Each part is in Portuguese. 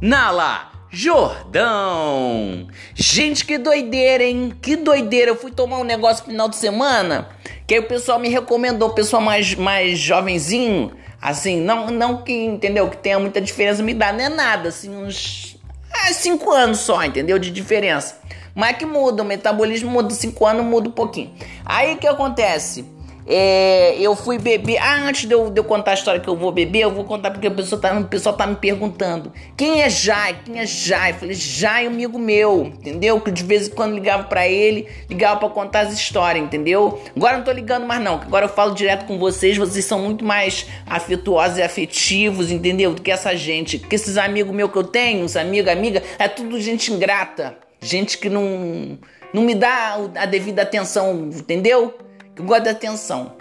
Nala Jordão. Gente, que doideira, hein? Que doideira. Eu fui tomar um negócio final de semana que aí o pessoal me recomendou, o pessoal mais, mais jovenzinho, assim, não, não que, entendeu, que tenha muita diferença, me dá, não é nada, assim, uns ah, cinco anos só, entendeu, de diferença. Mas que muda, o metabolismo muda, cinco anos muda um pouquinho. Aí o que acontece? É, eu fui beber. Ah, antes de eu, de eu, contar a história que eu vou beber, eu vou contar porque o pessoal tá, o pessoal tá me perguntando: quem é Jai? Quem é Jai? Eu falei: Jai, amigo meu, entendeu? Que de vez em quando ligava para ele, ligava para contar as histórias, entendeu? Agora não tô ligando mais, não, agora eu falo direto com vocês. Vocês são muito mais afetuosos e afetivos, entendeu? Do que essa gente. Que esses amigos meus que eu tenho, os amigos, amiga, é tudo gente ingrata. Gente que não, não me dá a devida atenção, entendeu? Que de atenção.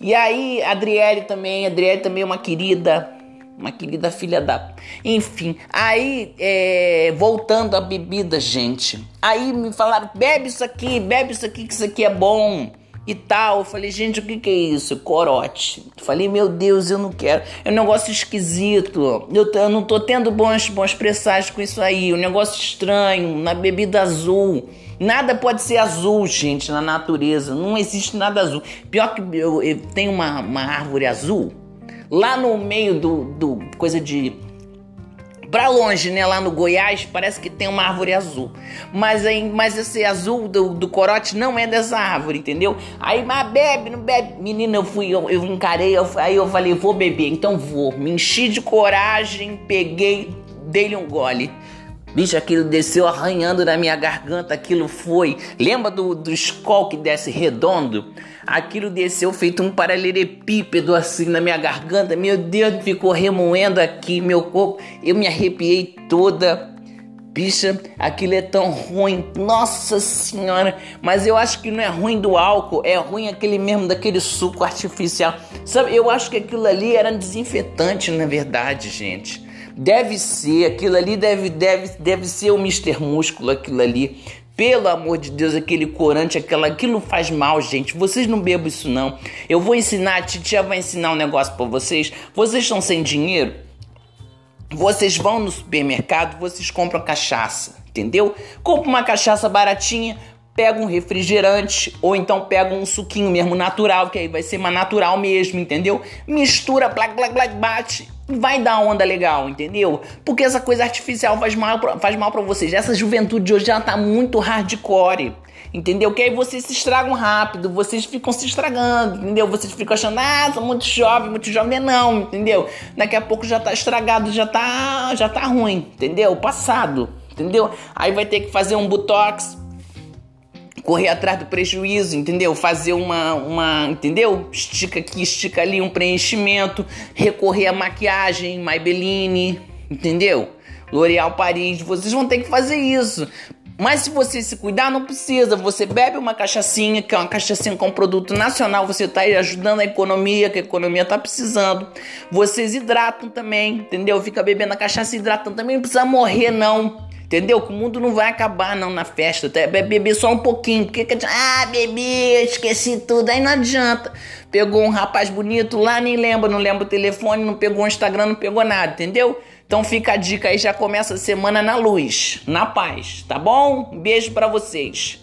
E aí, Adriele também, Adriele também é uma querida, uma querida filha da. Enfim, aí, é, voltando à bebida, gente. Aí me falaram: bebe isso aqui, bebe isso aqui, que isso aqui é bom e tal. Eu falei, gente, o que, que é isso? Corote. Eu falei, meu Deus, eu não quero. É um negócio esquisito. Eu, eu não tô tendo bons, bons presságios com isso aí. Um negócio estranho, na bebida azul. Nada pode ser azul, gente, na natureza. Não existe nada azul. Pior que eu, eu tenho uma, uma árvore azul lá no meio do, do coisa de Pra longe, né? Lá no Goiás, parece que tem uma árvore azul. Mas, aí, mas esse azul do, do corote não é dessa árvore, entendeu? Aí, mas bebe, não bebe. Menina, eu fui, eu, eu encarei, eu, aí eu falei, vou beber, então vou. Me enchi de coragem, peguei, dei-lhe um gole. Bicho, aquilo desceu arranhando na minha garganta, aquilo foi. Lembra do, do escol que desce redondo? Aquilo desceu feito um paralelepípedo assim na minha garganta. Meu Deus, ficou remoendo aqui meu corpo. Eu me arrepiei toda. Bicha, aquilo é tão ruim. Nossa senhora. Mas eu acho que não é ruim do álcool, é ruim aquele mesmo daquele suco artificial. Sabe, eu acho que aquilo ali era desinfetante, na verdade, gente. Deve ser, aquilo ali deve, deve, deve ser o Mr. Músculo, aquilo ali. Pelo amor de Deus, aquele corante, aquela, aquilo faz mal, gente. Vocês não bebam isso não. Eu vou ensinar, a titia vai ensinar um negócio para vocês. Vocês estão sem dinheiro? Vocês vão no supermercado, vocês compram cachaça, entendeu? Compra uma cachaça baratinha, pega um refrigerante ou então pega um suquinho mesmo natural, que aí vai ser mais natural mesmo, entendeu? Mistura, black, black, black, bate vai dar onda legal, entendeu? Porque essa coisa artificial faz mal, pra, faz mal para vocês. Essa juventude de hoje já tá muito hardcore. Entendeu? Que aí vocês se estragam rápido, vocês ficam se estragando, entendeu? Vocês ficam achando, ah, sou muito jovem, muito jovem, não, entendeu? Daqui a pouco já tá estragado, já tá, já tá ruim, entendeu? Passado, entendeu? Aí vai ter que fazer um botox, correr atrás do prejuízo, entendeu? Fazer uma, uma, entendeu? Estica aqui, estica ali, um preenchimento, recorrer à maquiagem, Maybelline, entendeu? L'Oréal Paris, vocês vão ter que fazer isso. Mas se você se cuidar, não precisa. Você bebe uma cachaçinha, que é uma cachaçinha com produto nacional, você está ajudando a economia, que a economia está precisando. Vocês hidratam também, entendeu? Fica bebendo a cachaça hidratando também, não precisa morrer, não. Entendeu? Que o mundo não vai acabar não na festa. Até beber só um pouquinho. Porque, ah, bebi, esqueci tudo. Aí não adianta. Pegou um rapaz bonito lá, nem lembra, não lembra o telefone, não pegou o Instagram, não pegou nada, entendeu? Então fica a dica aí, já começa a semana na luz, na paz, tá bom? Um beijo para vocês.